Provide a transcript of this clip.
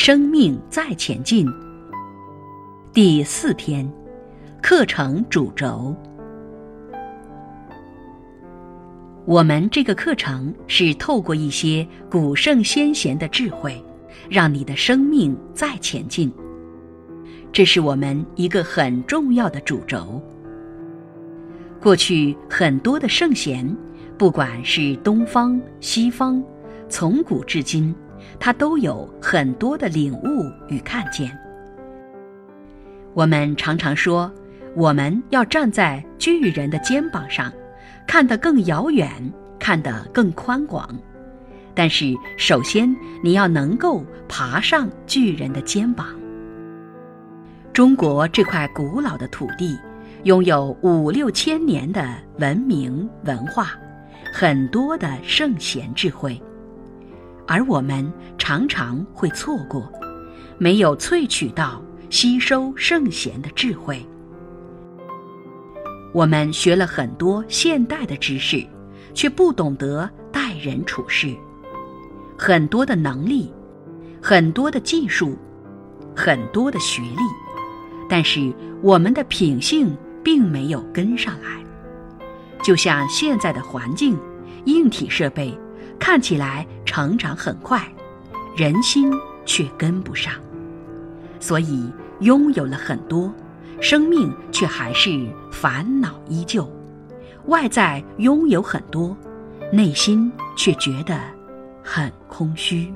生命再前进。第四天，课程主轴。我们这个课程是透过一些古圣先贤的智慧，让你的生命再前进。这是我们一个很重要的主轴。过去很多的圣贤，不管是东方西方，从古至今，他都有很多的领悟与看见。我们常常说，我们要站在巨人的肩膀上，看得更遥远，看得更宽广。但是，首先你要能够爬上巨人的肩膀。中国这块古老的土地。拥有五六千年的文明文化，很多的圣贤智慧，而我们常常会错过，没有萃取到吸收圣贤的智慧。我们学了很多现代的知识，却不懂得待人处事，很多的能力，很多的技术，很多的学历，但是我们的品性。并没有跟上来，就像现在的环境，硬体设备看起来成长很快，人心却跟不上，所以拥有了很多，生命却还是烦恼依旧。外在拥有很多，内心却觉得很空虚。